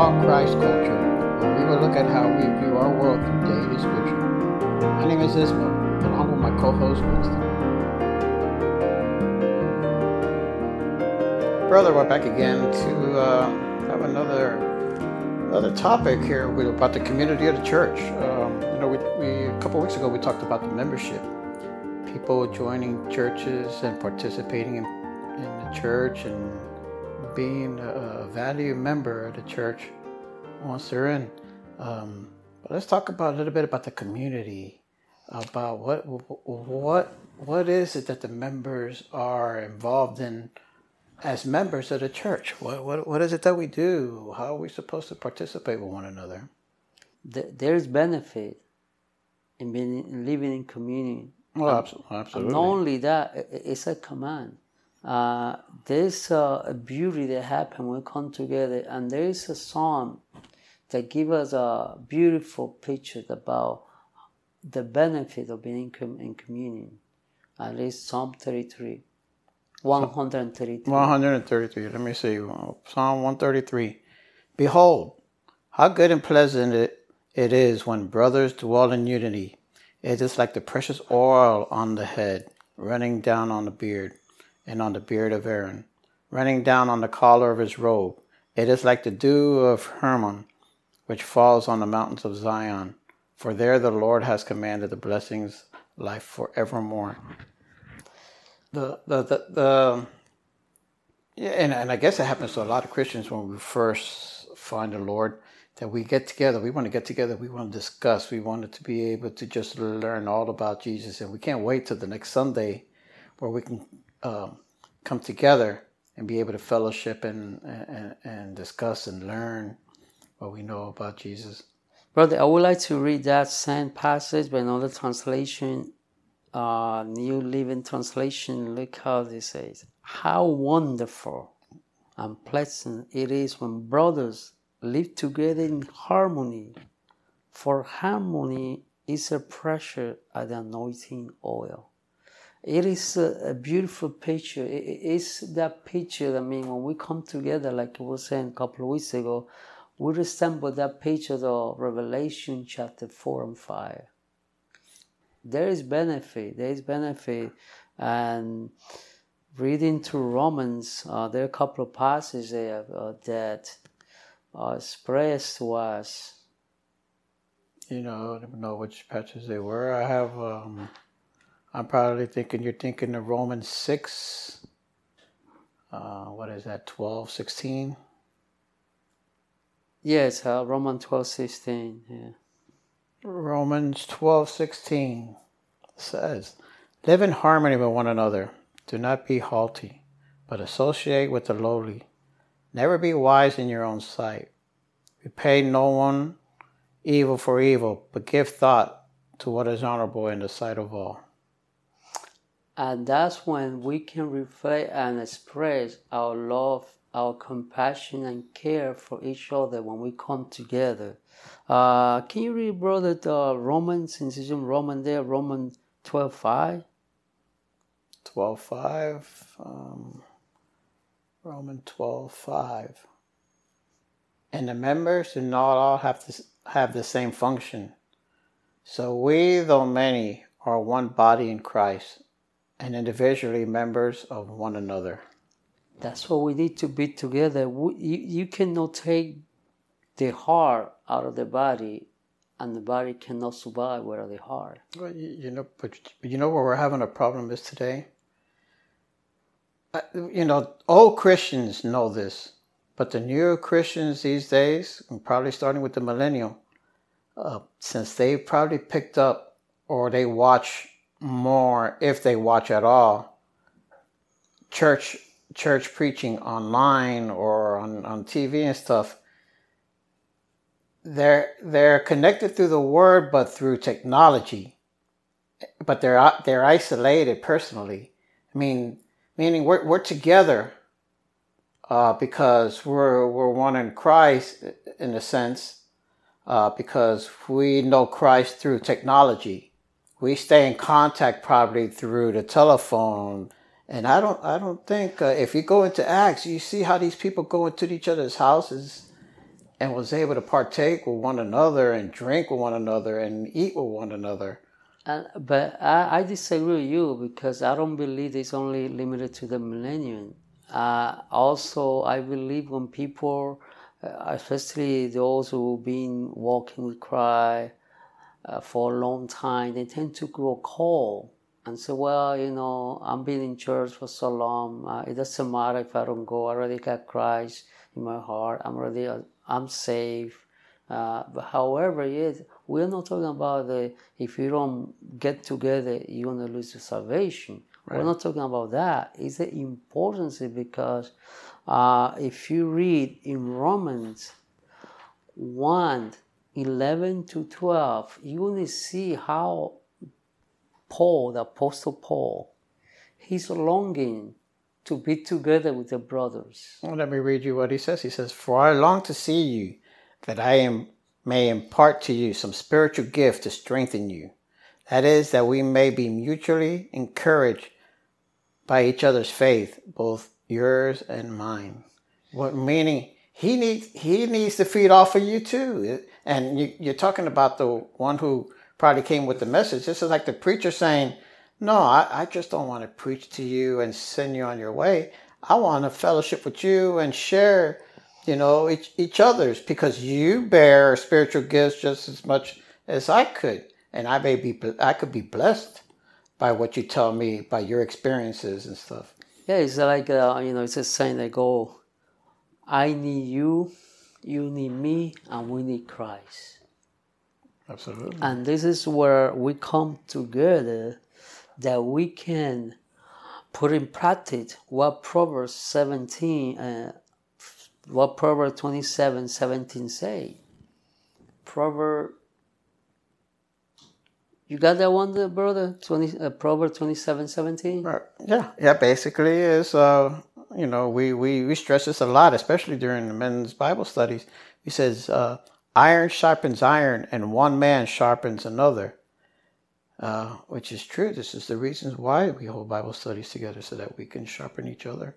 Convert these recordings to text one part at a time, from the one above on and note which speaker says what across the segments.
Speaker 1: Talk Christ Culture, where we will look at how we view our world through daily scripture. My name is Ismo, along with my co-host Winston. Brother, we're back again to uh, have another another topic here about the community of the church. Um, you know, we, we a couple weeks ago we talked about the membership, people joining churches and participating in, in the church and being a, value member of the church once they're in. Um, but let's talk about a little bit about the community, about what what what is it that the members are involved in as members of the church. What what what is it that we do? How are we supposed to participate with one another?
Speaker 2: There's benefit in being in living in community.
Speaker 1: Well, absolutely. absolutely.
Speaker 2: not only that, it's a command uh, there's a beauty that happens when we come together, and there is a song that give us a beautiful picture about the benefit of being in communion. At least Psalm 33. 133.
Speaker 1: 133. Let me see. Psalm 133. Behold, how good and pleasant it, it is when brothers dwell in unity. It is like the precious oil on the head, running down on the beard and on the beard of Aaron, running down on the collar of his robe. It is like the dew of Hermon, which falls on the mountains of Zion. For there the Lord has commanded the blessings, life forevermore. The the the, the yeah, and, and I guess it happens to a lot of Christians when we first find the Lord that we get together. We want to get together. We want to discuss. We wanted to be able to just learn all about Jesus, and we can't wait till the next Sunday where we can um, come together and be able to fellowship and, and, and discuss and learn what we know about Jesus.
Speaker 2: Brother, I would like to read that same passage, but another translation, uh, New Living Translation. Look how this says. How wonderful and pleasant it is when brothers live together in harmony, for harmony is a pressure at the anointing oil. It is a, a beautiful picture. It, it's that picture. I mean, when we come together, like we were saying a couple of weeks ago, we resemble that picture of Revelation chapter 4 and 5. There is benefit. There is benefit. And reading through Romans, uh, there are a couple of passages there uh, that are expressed to us.
Speaker 1: You know, I don't know which passages they were. I have. Um I'm probably thinking you're thinking of Romans 6. Uh, what is that, 12, 16?
Speaker 2: Yes, uh, Romans 12, 16. Yeah.
Speaker 1: Romans 12, 16 says, Live in harmony with one another. Do not be haughty, but associate with the lowly. Never be wise in your own sight. Repay no one evil for evil, but give thought to what is honorable in the sight of all.
Speaker 2: And that's when we can reflect and express our love, our compassion, and care for each other when we come together. Uh, can you read, brother, the Romans, since Roman there, Romans 12 5?
Speaker 1: 12 5. Um, Roman 12 5. And the members do not all have to have the same function. So we, though many, are one body in Christ and individually members of one another.
Speaker 2: That's what we need to be together. You, you cannot take the heart out of the body, and the body cannot survive without the heart.
Speaker 1: Well, you, know, but you know where we're having a problem is today. you know, all Christians know this, but the new Christians these days, and probably starting with the millennial, uh, since they probably picked up or they watch more, if they watch at all, church church preaching online or on, on TV and stuff, they're they're connected through the word, but through technology. But they're they're isolated personally. I mean, meaning we're we're together uh, because we're we're one in Christ in a sense, uh, because we know Christ through technology we stay in contact probably through the telephone. And I don't, I don't think uh, if you go into Acts, you see how these people go into each other's houses, and was able to partake with one another and drink with one another and eat with one another.
Speaker 2: And, but I, I disagree with you because I don't believe it's only limited to the millennium. Uh, also, I believe when people, uh, especially those who've been walking with Christ uh, for a long time, they tend to grow cold and say, well, you know, I'm been in church for so long. Uh, it doesn't matter if I don't go. I already got Christ in my heart. I'm already, uh, I'm safe. Uh, but however, yes, we're not talking about the if you don't get together, you're gonna lose your salvation. Right. We're not talking about that. It's the importance because uh, if you read in Romans 1 11 to 12, you're gonna see how Paul, the Apostle Paul, he's longing to be together with the brothers.
Speaker 1: Well, let me read you what he says. He says, For I long to see you, that I am, may impart to you some spiritual gift to strengthen you. That is, that we may be mutually encouraged by each other's faith, both yours and mine. What meaning he needs he needs to feed off of you too. And you, you're talking about the one who probably came with the message. This is like the preacher saying, No, I, I just don't want to preach to you and send you on your way. I want to fellowship with you and share, you know, each, each other's because you bear spiritual gifts just as much as I could. And I may be, I could be blessed by what you tell me, by your experiences and stuff.
Speaker 2: Yeah, it's like, uh, you know, it's a saying that go, I need you, you need me, and we need Christ.
Speaker 1: Absolutely.
Speaker 2: And this is where we come together that we can put in practice what Proverbs 17, uh, what Proverbs 27, 17 say. Proverb, you got that one, there, brother? 20, uh, Proverbs 27, 17?
Speaker 1: Uh, yeah, yeah, basically is, uh, you know, we, we, we stress this a lot, especially during the men's Bible studies. He says, uh, iron sharpens iron and one man sharpens another. Uh, which is true. This is the reasons why we hold Bible studies together so that we can sharpen each other.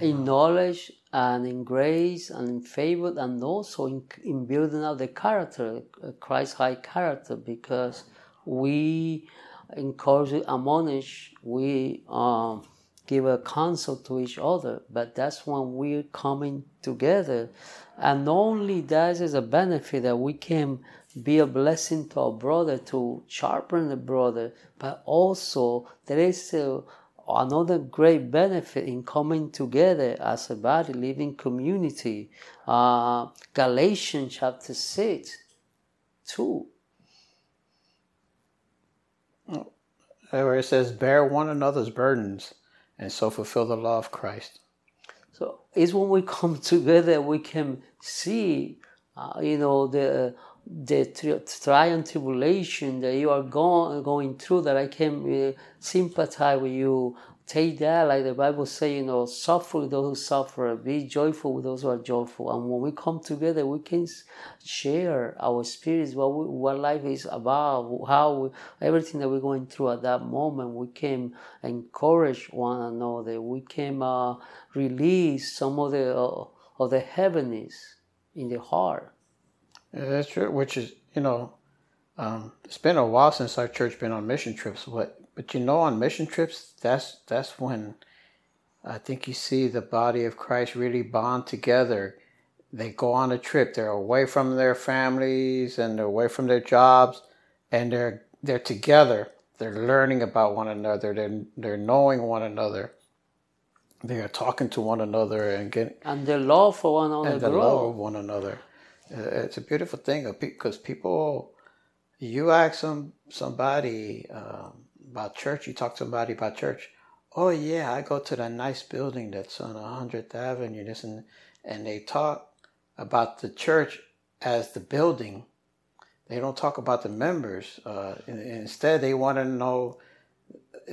Speaker 2: in knowledge and in grace and in favor and also in, in building up the character, uh, Christ's high character, because we encourage, admonish, we um, give a counsel to each other, but that's when we're coming together and only that is a benefit that we can be a blessing to our brother, to sharpen the brother, but also there is a, another great benefit in coming together as a body, living community. Uh, Galatians chapter 6, 2.
Speaker 1: Where it says, bear one another's burdens and so fulfill the law of Christ.
Speaker 2: So it's when we come together we can see, uh, you know, the the trial and tribulation that you are going going through. That I can uh, sympathize with you. Take that, like the Bible say, you know, suffer with those who suffer, be joyful with those who are joyful. And when we come together, we can share our spirits, what we, what life is about, how we, everything that we're going through at that moment. We can encourage one another. We can uh, release some of the uh, of the heaviness in the heart.
Speaker 1: Yeah, that's true. Which is, you know, um, it's been a while since our church been on mission trips. But but you know, on mission trips, that's that's when I think you see the body of Christ really bond together. They go on a trip. They're away from their families and they're away from their jobs, and they're they're together. They're learning about one another. They're they're knowing one another they are talking to one another and getting
Speaker 2: and the love for one another
Speaker 1: and the grow. love of one another. Uh, it's a beautiful thing because people, you ask some somebody um, about church, you talk to somebody about church. Oh yeah, I go to that nice building that's on Hundredth Avenue. This and and they talk about the church as the building. They don't talk about the members. Uh, instead, they want to know.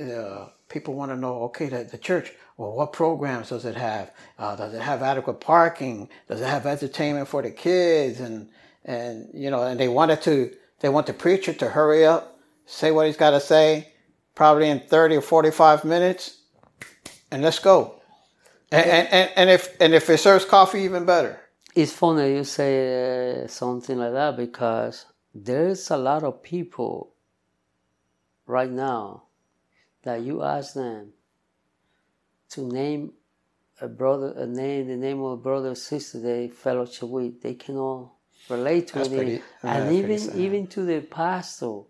Speaker 1: Uh, people want to know. Okay, the, the church well, what programs does it have? Uh, does it have adequate parking? Does it have entertainment for the kids? And and you know, and they wanted to they want the preacher to hurry up, say what he's got to say, probably in thirty or forty five minutes, and let's go. And, and, and, and if and if it serves coffee, even better.
Speaker 2: it's funny you say uh, something like that because there's a lot of people right now that you ask them to name a brother, a name, the name of a brother or sister they fellowship with, they cannot relate to
Speaker 1: That's
Speaker 2: it.
Speaker 1: pretty-
Speaker 2: and even even to the pastor,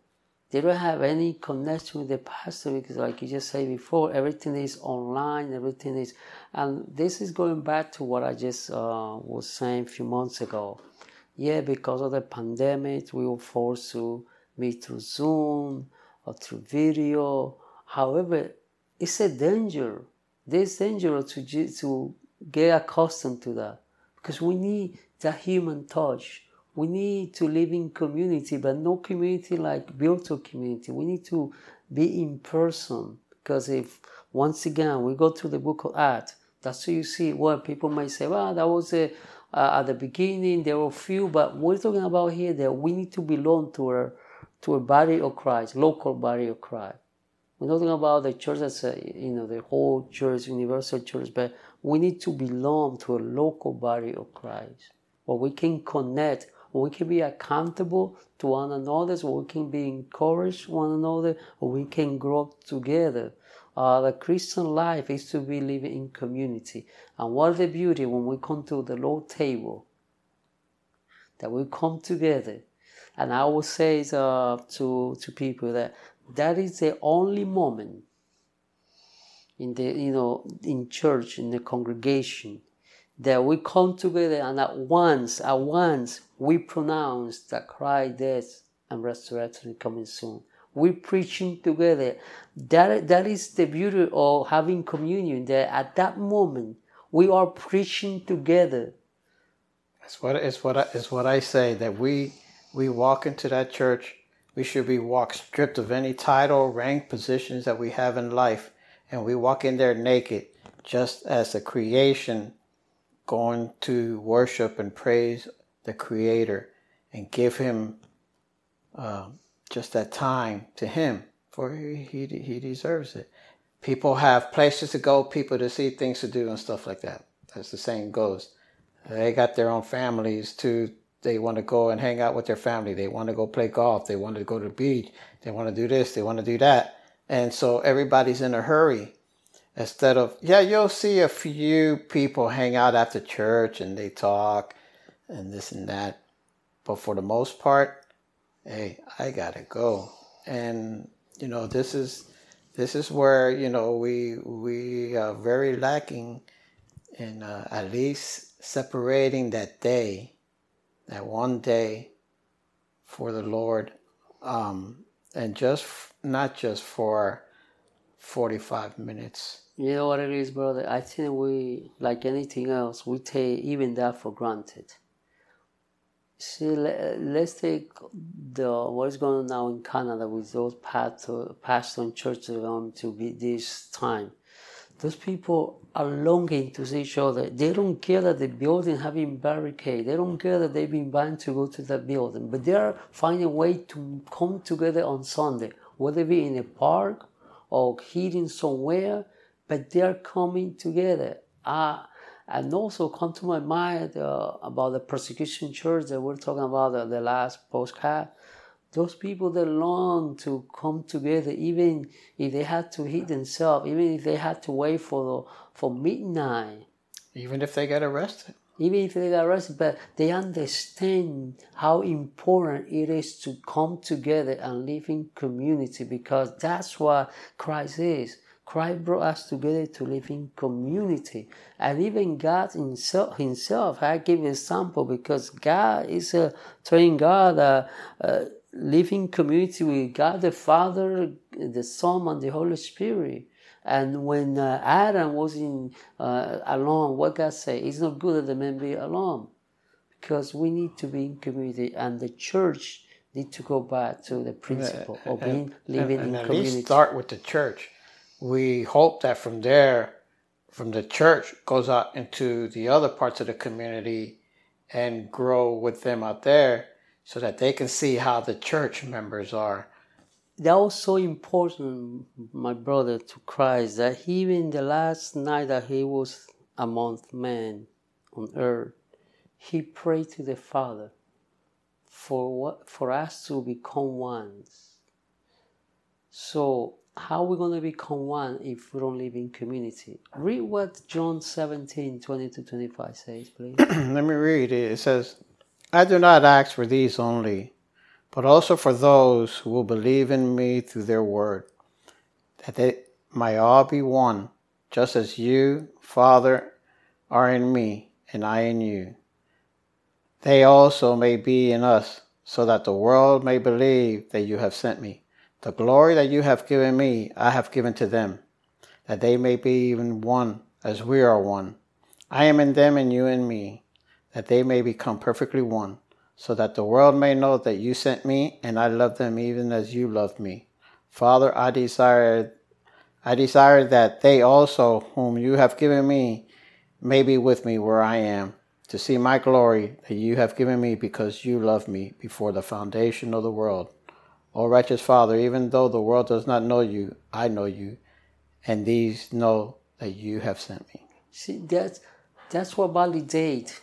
Speaker 2: they don't have any connection with the pastor because, like you just said before, everything is online, everything is, and this is going back to what I just uh, was saying a few months ago. Yeah, because of the pandemic, we were forced to meet through Zoom or through video. However, it's a danger. There's danger to to get accustomed to that because we need that human touch. We need to live in community, but no community like virtual community. We need to be in person because if once again we go to the book of Acts, that's what you see. Well, people might say, "Well, that was a, uh, at the beginning there were few," but we're talking about here that we need to belong to a to a body of Christ, local body of Christ. We're not talking about the church as a, you know the whole church, universal church, but we need to belong to a local body of Christ, where we can connect, we can be accountable to one another, we can be encouraged one another, we can grow together. Uh, the Christian life is to be living in community, and what the beauty when we come to the Lord table, that we come together. And I will say uh, to to people that that is the only moment in the you know in church in the congregation that we come together and at once at once we pronounce that Christ death and resurrection is coming soon. We're preaching together. That that is the beauty of having communion. That at that moment we are preaching together.
Speaker 1: It's what it's what I, it's what I say that we we walk into that church. We should be walked stripped of any title, rank, positions that we have in life, and we walk in there naked, just as the creation, going to worship and praise the Creator, and give Him uh, just that time to Him, for he, he he deserves it. People have places to go, people to see, things to do, and stuff like that. As the saying goes. They got their own families too. They want to go and hang out with their family. They want to go play golf. They want to go to the beach. They want to do this. They want to do that. And so everybody's in a hurry. Instead of, yeah, you'll see a few people hang out after church and they talk and this and that. But for the most part, hey, I gotta go. And you know, this is this is where you know we we are very lacking in uh, at least separating that day, that one day for the Lord, um, and just not just for 45 minutes.
Speaker 2: You know what it is, brother? I think we, like anything else, we take even that for granted. See, le- let's take the what is going on now in Canada with those pastor, pastor and churches going to be this time. Those people are longing to see each other. They don't care that the building have been barricaded. They don't care that they've been banned to go to the building. But they are finding a way to come together on Sunday, whether it be in a park or hidden somewhere, but they are coming together. Uh, and also come to my mind uh, about the persecution church that we're talking about the, the last postcard. Those people that long to come together, even if they had to hit themselves, even if they had to wait for for midnight,
Speaker 1: Even if they get arrested.
Speaker 2: Even if they got arrested, but they understand how important it is to come together and live in community because that's what Christ is. Christ brought us together to live in community. And even God himself, himself I give because God is a triune God, uh, uh, live in community with God the Father, the Son, and the Holy Spirit. And when uh, Adam was in uh, alone, what God said, it's not good that the man be alone, because we need to be in community, and the church need to go back to the principle of being living
Speaker 1: and
Speaker 2: in
Speaker 1: at
Speaker 2: community.
Speaker 1: least start with the church. We hope that from there, from the church, goes out into the other parts of the community and grow with them out there so that they can see how the church members are.
Speaker 2: That was so important, my brother, to Christ, that even the last night that he was among men on earth, he prayed to the Father for what for us to become one. So how are we going to become one if we don't live in community? Read what John 17, 20 to 25 says, please.
Speaker 1: Let me read it. It says, I do not ask for these only, but also for those who will believe in me through their word, that they might all be one, just as you, Father, are in me, and I in you. They also may be in us, so that the world may believe that you have sent me. The glory that you have given me, I have given to them, that they may be even one as we are one. I am in them and you in me, that they may become perfectly one, so that the world may know that you sent me and I love them even as you loved me. Father, I desire I desire that they also, whom you have given me, may be with me where I am, to see my glory that you have given me because you loved me before the foundation of the world. O righteous Father, even though the world does not know you, I know you, and these know that you have sent me.
Speaker 2: See, that's, that's what validates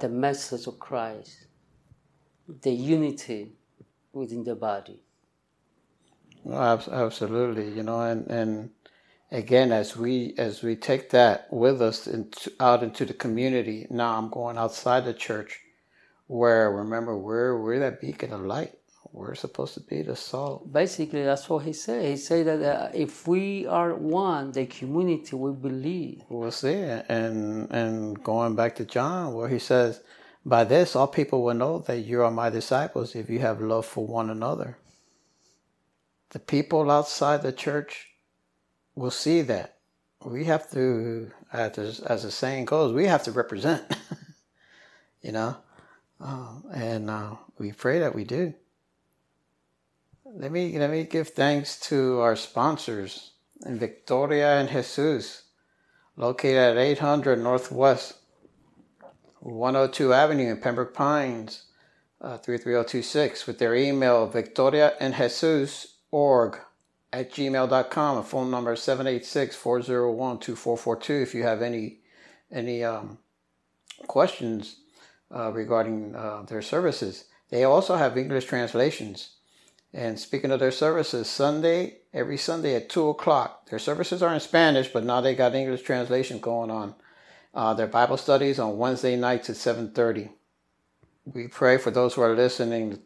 Speaker 2: the message of Christ, the unity within the body.
Speaker 1: Absolutely, you know, and, and again, as we as we take that with us into, out into the community, now I'm going outside the church, where remember we're we're that beacon of light we're supposed to be the salt.
Speaker 2: Basically, that's what he said. He said that uh, if we are one, the community will believe.
Speaker 1: We'll see. And and going back to John, where he says, "By this, all people will know that you are my disciples if you have love for one another." The people outside the church will see that. We have to, as as the saying goes, we have to represent. you know, uh, and uh, we pray that we do. Let me let me give thanks to our sponsors Victoria and Jesus, located at 800 Northwest 102 Avenue in Pembroke Pines, uh, 33026, with their email victoria and Jesus org at gmail.com. A phone number 786-401-2442 if you have any any um, questions uh, regarding uh, their services. They also have English translations. And speaking of their services, Sunday, every Sunday at 2 o'clock. Their services are in Spanish, but now they got English translation going on. Uh, their Bible studies on Wednesday nights at 7.30. We pray for those who are listening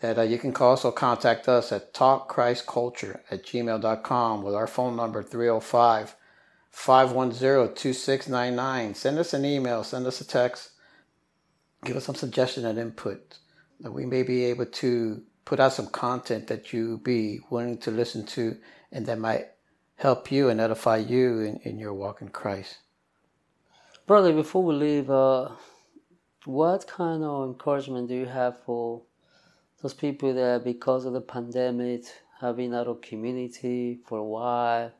Speaker 1: that uh, you can also contact us at talkchristculture at gmail.com with our phone number 305 510 2699. Send us an email, send us a text, give us some suggestion and input that we may be able to put out some content that you be willing to listen to and that might help you and edify you in, in your walk in Christ.
Speaker 2: Brother, before we leave, uh, what kind of encouragement do you have for those people that because of the pandemic have been out of community for a while?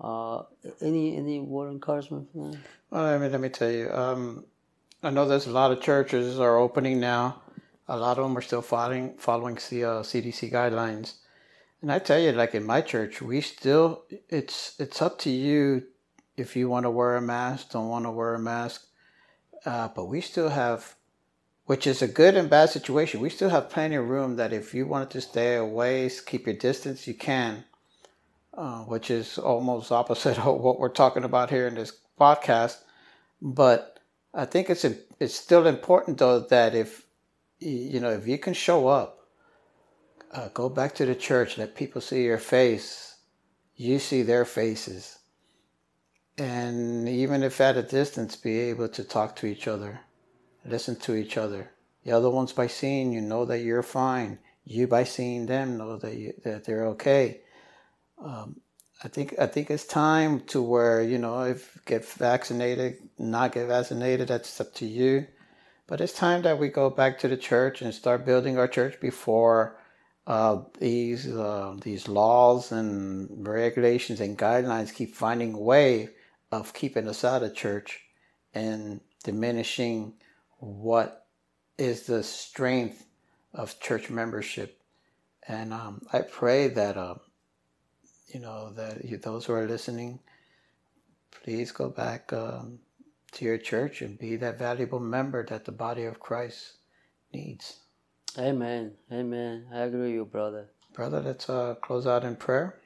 Speaker 2: Uh, any any word encouragement for them?
Speaker 1: Well, I mean, let me tell you. Um, I know there's a lot of churches are opening now a lot of them are still following following uh, CDC guidelines. And I tell you, like in my church, we still it's it's up to you if you want to wear a mask, don't want to wear a mask. Uh, but we still have, which is a good and bad situation. We still have plenty of room that if you wanted to stay away, keep your distance, you can. Uh, which is almost opposite of what we're talking about here in this podcast. But I think it's it's still important though that if you know, if you can show up, uh, go back to the church, let people see your face, you see their faces. And even if at a distance, be able to talk to each other, listen to each other. The other ones, by seeing you, know that you're fine. You, by seeing them, know that you, that they're okay. Um, I think I think it's time to where you know if get vaccinated, not get vaccinated, that's up to you. But it's time that we go back to the church and start building our church before uh, these uh, these laws and regulations and guidelines keep finding a way of keeping us out of church and diminishing what is the strength of church membership. And um, I pray that uh, you know that you, those who are listening, please go back um, to your church and be that valuable member that the body of Christ needs.
Speaker 2: Amen. Amen. I agree with you, brother.
Speaker 1: Brother, let's uh, close out in prayer.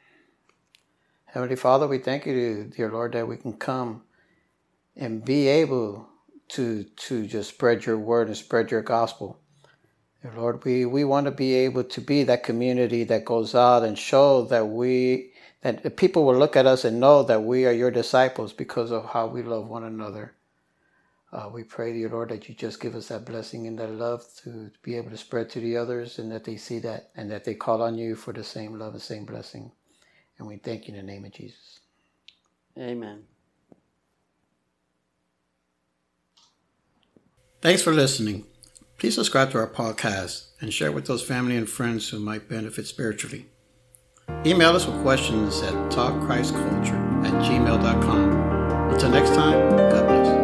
Speaker 1: Heavenly Father, we thank you, dear Lord, that we can come and be able to to just spread your word and spread your gospel. Dear Lord, we, we want to be able to be that community that goes out and show that we that people will look at us and know that we are your disciples because of how we love one another. Uh, we pray, dear Lord, that you just give us that blessing and that love to be able to spread to the others and that they see that and that they call on you for the same love and same blessing. And we thank you in the name of Jesus.
Speaker 2: Amen.
Speaker 1: Thanks for listening. Please subscribe to our podcast and share with those family and friends who might benefit spiritually. Email us with questions at talkchristculture at gmail.com. Until next time, God bless.